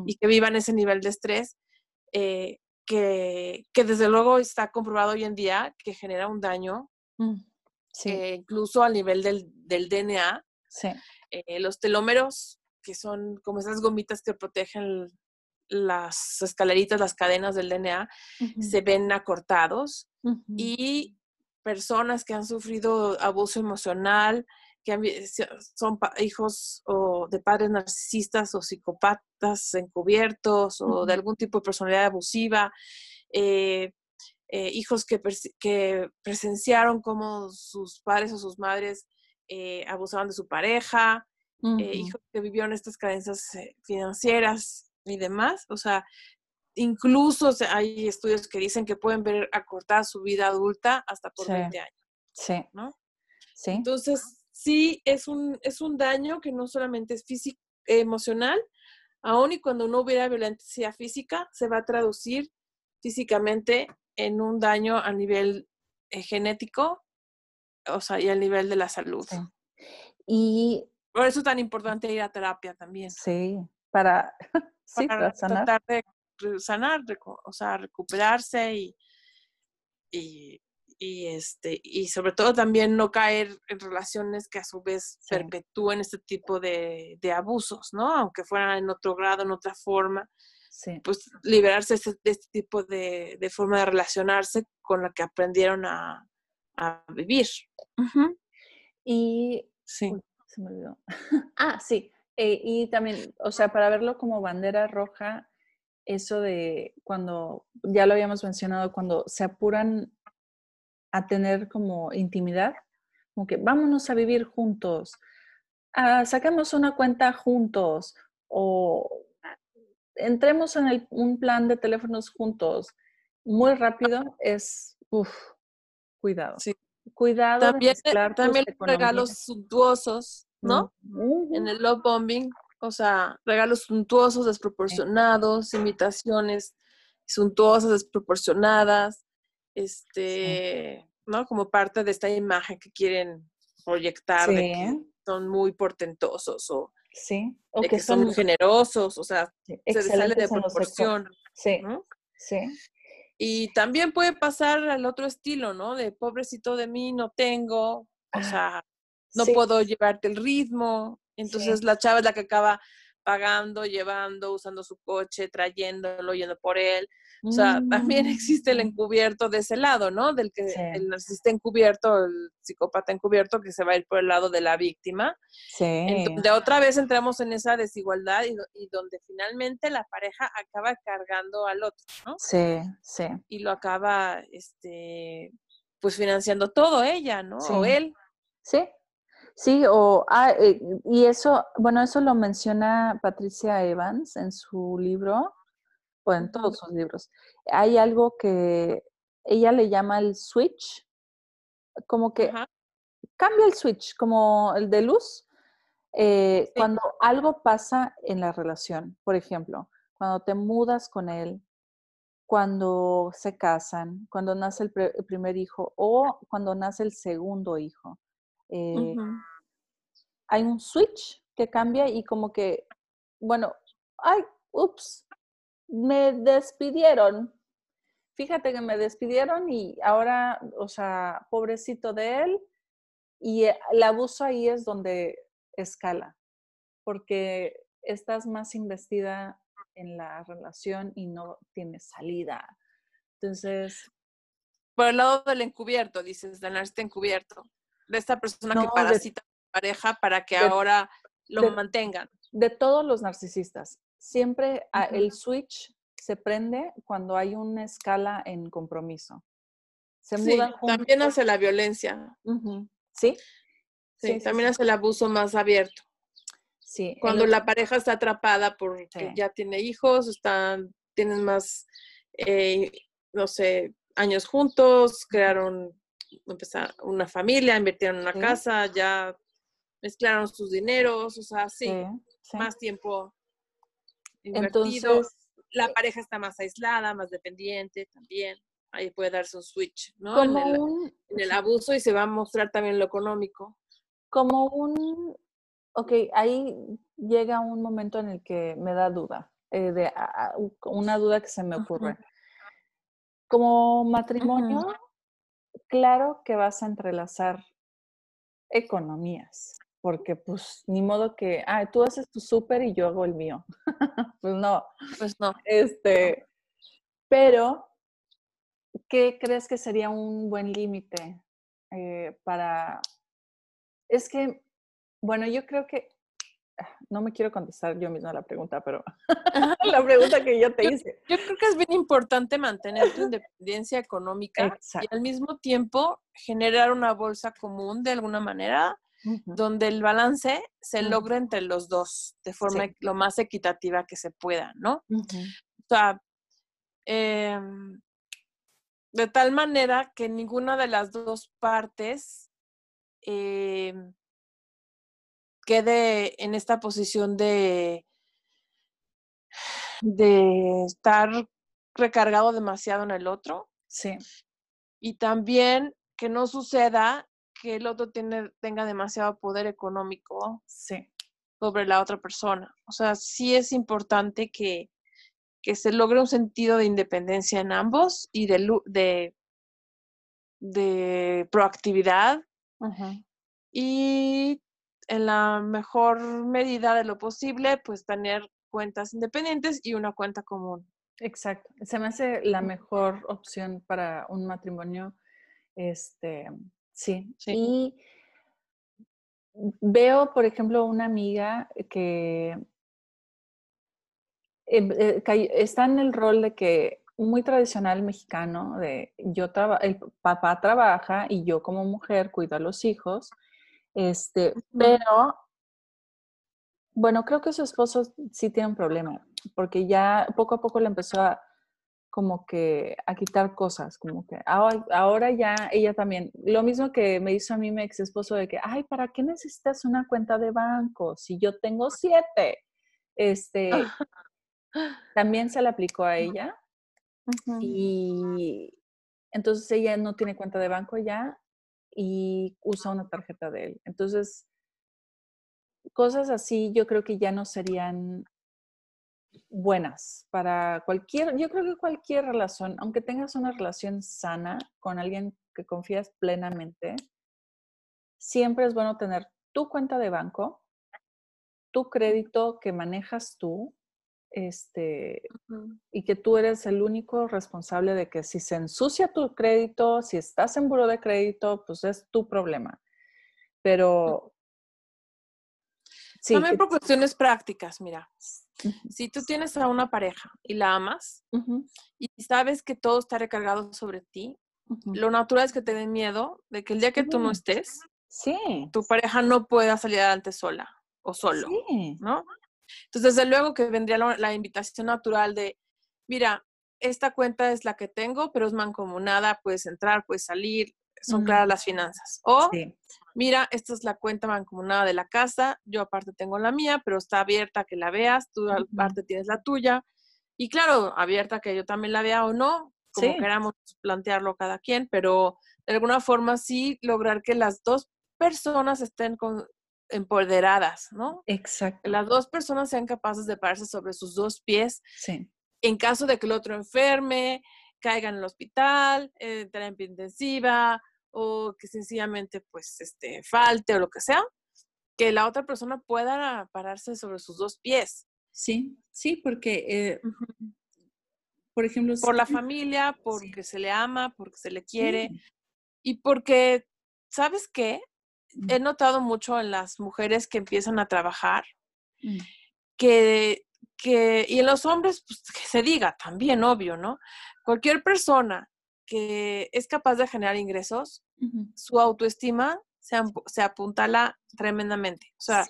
y que vivan ese nivel de estrés. Eh, que, que, desde luego está comprobado hoy en día que genera un daño, mm, eh, incluso a nivel del, del DNA. los telómeros, que son como esas gomitas que protegen las escaleritas, las cadenas del DNA se ven acortados y personas que han sufrido abuso emocional, que son hijos o de padres narcisistas o psicópatas encubiertos o de algún tipo de personalidad abusiva, eh, eh, hijos que, que, presenciaron como sus padres o sus madres eh, abusaban de su pareja, hijos que vivieron estas carencias financieras y demás. O sea, incluso hay estudios que dicen que pueden ver acortada su vida adulta hasta por 20 años. Sí. ¿no? Sí. Entonces, sí, es un, es un daño que no solamente es físico, emocional, aún y cuando no hubiera violencia física, se va a traducir físicamente en un daño a nivel eh, genético, o sea, y a nivel de la salud. Y por eso es tan importante ir a terapia también. Sí, para sí, para, tratar de sanar, o sea, recuperarse y, y, este, y sobre todo también no caer en relaciones que a su vez perpetúen este tipo de, abusos, ¿no? Aunque fueran en otro grado, en otra forma. Pues liberarse de este, tipo de, forma de relacionarse con la que aprendieron a, vivir. Y sí. se me olvidó. ah, sí. Eh, y también, o sea, para verlo como bandera roja, eso de cuando, ya lo habíamos mencionado, cuando se apuran a tener como intimidad, como que vámonos a vivir juntos, ah, sacamos una cuenta juntos o entremos en un plan de teléfonos juntos, muy rápido, es, uff, cuidado. Sí. Cuidado. También, también regalos suntuosos ¿no? En el love bombing, o sea, regalos suntuosos, desproporcionados, imitaciones suntuosas, desproporcionadas, este, ¿no? Como parte de esta imagen que quieren proyectar de que son muy portentosos o, sí. o que, son, generosos, o sea, se sale de proporción. Sí, sí. Y también puede pasar al otro estilo, ¿no? De pobrecito de mí, no tengo, o sea, no puedo llevarte el ritmo. Entonces la chava es la que acaba pagando, llevando, usando su coche, trayéndolo, yendo por él. O sea, también existe el Mm. encubierto de ese lado, ¿no? Del que Sí. el narcisista encubierto, el psicópata encubierto, que se va a ir por el lado de la víctima, Sí, donde otra vez entramos en esa desigualdad y, do- y donde finalmente la pareja acaba cargando al otro, ¿no? sí, sí. Y lo acaba, este, pues financiando todo ella, ¿no? O él. Sí, sí, o, ah, eh, y eso, bueno, eso lo menciona Patricia Evans en su libro, o en todos sus libros. Hay algo que ella le llama el switch, como que Ajá. cambia el switch, como el de luz, eh, Sí. cuando algo pasa en la relación, por ejemplo, cuando te mudas con él, cuando se casan, cuando nace el, pre- el primer hijo o cuando nace el segundo hijo. eh, hay un switch que cambia y como que, bueno, ay, ups, me despidieron. Fíjate que me despidieron y ahora, o sea, pobrecito de él. Y eh, el abuso ahí es donde escala, porque estás más investida en la relación y no tienes salida. Entonces, Por el lado del encubierto, dices, del narcisista encubierto. De esta persona que de- parasita a la pareja para que de- ahora lo de- mantengan. de todos los narcisistas, siempre el switch se prende cuando hay una escala en compromiso. Se Sí, mudan también hace la violencia. ¿Sí? Sí, Sí, sí, también hace el abuso más abierto. Sí. Cuando la pareja está atrapada porque Sí. ya tiene hijos, están, tienen más, eh, no sé, años juntos, crearon empezar una familia, invirtieron en una Sí. casa, ya mezclaron sus dineros, o sea, sí, Sí, sí. más tiempo invertido. Entonces, la eh, pareja está más aislada, más dependiente también. Ahí puede darse un switch, ¿no? En como el, un, en el abuso y se va a mostrar también lo económico. como un, ok, ahí llega un momento en el que me da duda, eh, de, a- a- u- una duda que se me ocurre. Como matrimonio, claro que vas a entrelazar economías, porque pues ni modo que, ah, tú haces tu súper y yo hago el mío. pues no, Pues no. este, pero, ¿qué crees que sería un buen límite eh, para, es que, bueno, yo creo que, no me quiero contestar yo misma la pregunta, pero la pregunta que yo te Yo- hice. Yo creo que es bien importante mantener tu independencia económica Exacto. y al mismo tiempo generar una bolsa común de alguna manera Donde el balance se logre entre los dos de forma Sí. lo más equitativa que se pueda, ¿no? O sea, em, de tal manera que ninguna de las dos partes em, quede en esta posición de, de estar recargado demasiado en el otro. Sí, y también que no suceda que el otro tiene, tenga demasiado poder económico sí, sobre la otra persona. O sea, sí es importante que, que se logre un sentido de independencia en ambos y de, de, de proactividad y en la mejor medida de lo posible, pues tener cuentas independientes y una cuenta común. exacto. Se me hace la mejor opción para un matrimonio. Este, sí. Sí. Y veo, por ejemplo, una amiga que em, eh, está en el rol de que muy tradicional mexicano, de yo traba- el papá trabaja y yo como mujer cuido a los hijos, este, pero bueno, creo que su esposo sí tiene un problema, porque ya poco a poco le empezó a como que a quitar cosas, como que ahora, ahora ya ella también, lo mismo que me hizo a mí mi ex esposo de que, ay, ¿para qué necesitas una cuenta de banco si yo tengo siete? Este, también se le aplicó a ella y entonces ella no tiene cuenta de banco ya y usa una tarjeta de él. Entonces, cosas así yo creo que ya no serían buenas para cualquier, yo creo que cualquier relación, aunque tengas una relación sana con alguien que confías plenamente, siempre es bueno tener tu cuenta de banco, tu crédito que manejas tú, este, y que tú eres el único responsable de que si se ensucia tu crédito, si estás en buro de crédito, pues es tu problema. Pero... Sí, También por cuestiones prácticas, mira. Si tú tienes a una pareja y la amas y sabes que todo está recargado sobre ti, lo natural es que te den miedo de que el día que tú no estés, sí. tu pareja no pueda salir adelante sola o solo, ¿no? Entonces, desde luego que vendría la, invitación natural de, mira, esta cuenta es la que tengo, pero es mancomunada, puedes entrar, puedes salir, son claras las finanzas. O, mira, esta es la cuenta mancomunada de la casa, yo aparte tengo la mía, pero está abierta que la veas, tú aparte tienes la tuya. Y claro, abierta que yo también la vea o no, como queramos plantearlo cada quien, pero de alguna forma sí lograr que las dos personas estén con, empoderadas, ¿no? Exacto. las dos personas sean capaces de pararse sobre sus dos pies. Sí. En caso de que el otro enferme, caiga en el hospital, en terapia intensiva o que sencillamente pues este, falte o lo que sea, que la otra persona pueda pararse sobre sus dos pies. Sí, sí, porque, eh, por ejemplo... Por la familia, porque se le ama, porque se le quiere y porque, ¿sabes qué? he notado mucho en las mujeres que empiezan a trabajar, mm. que, que, y en los hombres, pues que se diga también, obvio, ¿no? Cualquier persona que es capaz de generar ingresos, su autoestima se, se, apuntala tremendamente. O sea,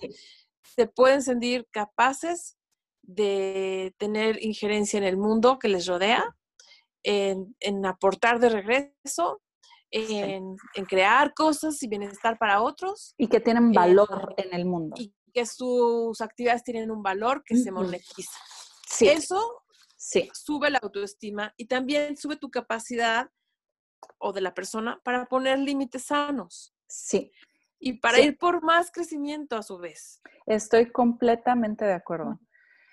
se pueden sentir capaces de tener injerencia en el mundo que les rodea, en, en aportar de regreso, en, crear cosas y bienestar para otros. Y que tienen eh, valor en el mundo. Y que sus actividades tienen un valor que se monetiza. Sí. Eso sí. sube la autoestima y también sube tu capacidad o de la persona para poner límites sanos. Sí. Y para ir por más crecimiento a su vez. Estoy completamente de acuerdo.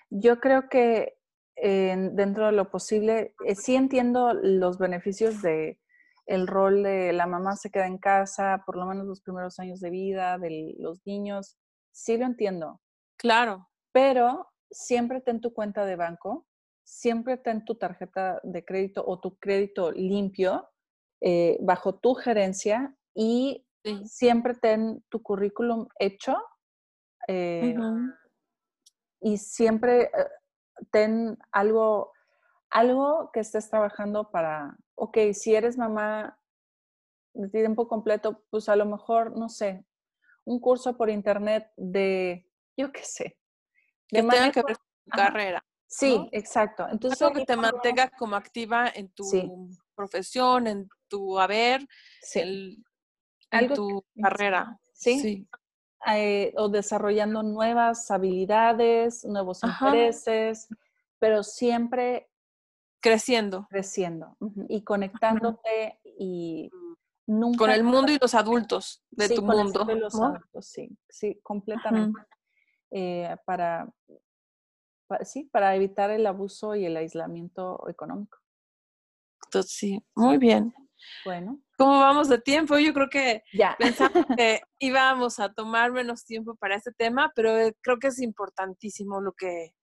Yo creo que dentro de lo posible, eh, sí entiendo los beneficios de el rol de la mamá se queda en casa, por lo menos los primeros años de vida de los niños, sí lo entiendo. Claro. Pero siempre ten tu cuenta de banco, siempre ten tu tarjeta de crédito o tu crédito limpio eh, bajo tu gerencia y siempre ten tu currículum hecho eh, y siempre eh, ten algo, algo que estés trabajando para ok, si eres mamá de tiempo completo, pues a lo mejor, no sé, un curso por internet de, yo qué sé. De que tenga que ver con tu carrera. Sí, exacto. Entonces, Algo que te mantenga como activa en tu profesión, en tu haber, en tu carrera. Sí. Eh, o desarrollando nuevas habilidades, nuevos intereses, pero siempre creciendo. Creciendo y conectándote y nunca... Con el mundo y los adultos de tu mundo. los adultos, sí, sí, completamente. Eh, para, sí, para evitar el abuso y el aislamiento económico. Entonces, sí, muy bien. Bueno. ¿Cómo vamos de tiempo? Yo creo que ya. pensamos que íbamos a tomar menos tiempo para este tema, pero eh, creo que es importantísimo lo que,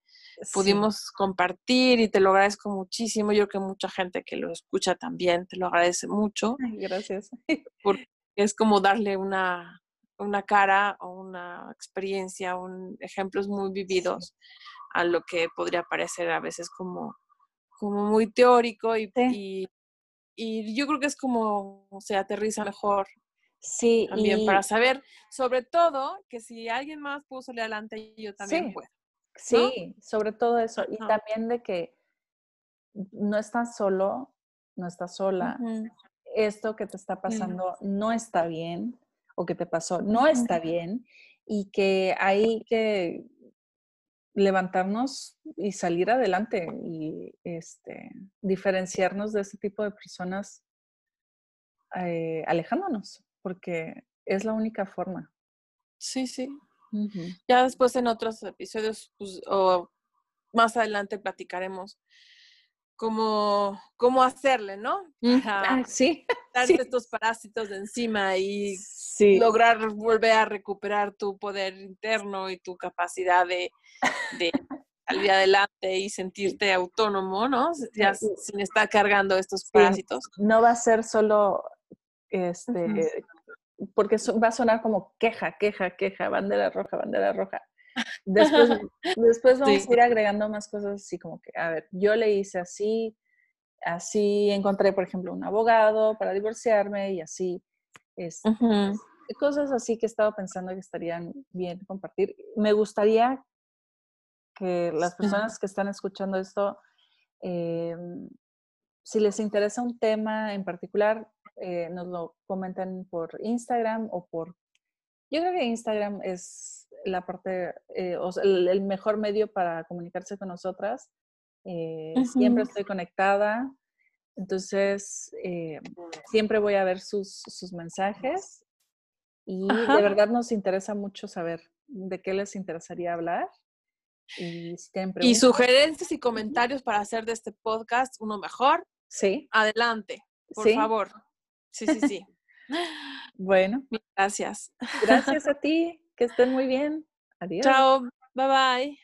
pudimos compartir y te lo agradezco muchísimo. Yo creo que mucha gente que lo escucha también te lo agradece mucho. gracias. Porque es como darle una, una cara o una experiencia, un, ejemplos muy vividos a lo que podría parecer a veces como, como muy teórico y, y, y, yo creo que es como se aterriza mejor. Sí, también para saber, sobre todo, que si alguien más pudo salir adelante, yo también puedo. Sí, sobre todo eso. Y también de que no estás solo, no estás sola. Esto que te está pasando no está bien, o que te pasó no está bien, y que hay que levantarnos y salir adelante y este, diferenciarnos de ese tipo de personas eh, alejándonos, porque es la única forma. Sí, sí. Ya después en otros episodios, pues, o más adelante platicaremos cómo, cómo hacerle, ¿no? Ah, sí. Estos parásitos de encima y Sí. lograr volver a recuperar tu poder interno y tu capacidad de, de salir adelante y sentirte autónomo, ¿no? Ya Sí. sin estar cargando estos parásitos. No va a ser solo, este, porque va a sonar como queja, queja, queja, bandera roja, bandera roja. Después, después vamos Sí. a ir agregando más cosas así como que, a ver, yo le hice así, así encontré, por ejemplo, un abogado para divorciarme y así, este, Ujú. cosas así que he estado pensando que estarían bien compartir. Me gustaría que las personas que están escuchando esto, em, si les interesa un tema en particular, eh, nos lo comenten por Instagram o por... Yo creo que Instagram es la parte, eh, o sea, el, el mejor medio para comunicarse con nosotras. Eh, Siempre estoy conectada, entonces eh, siempre voy a ver sus, sus mensajes y Ajá. de verdad nos interesa mucho saber de qué les interesaría hablar. Y si tienen Y sugerencias y comentarios para hacer de este podcast uno mejor, sí, adelante, por Sí. favor. Sí, sí, sí. bueno, Gracias. gracias a ti, que estén muy bien. Adiós. Chao. Bye bye.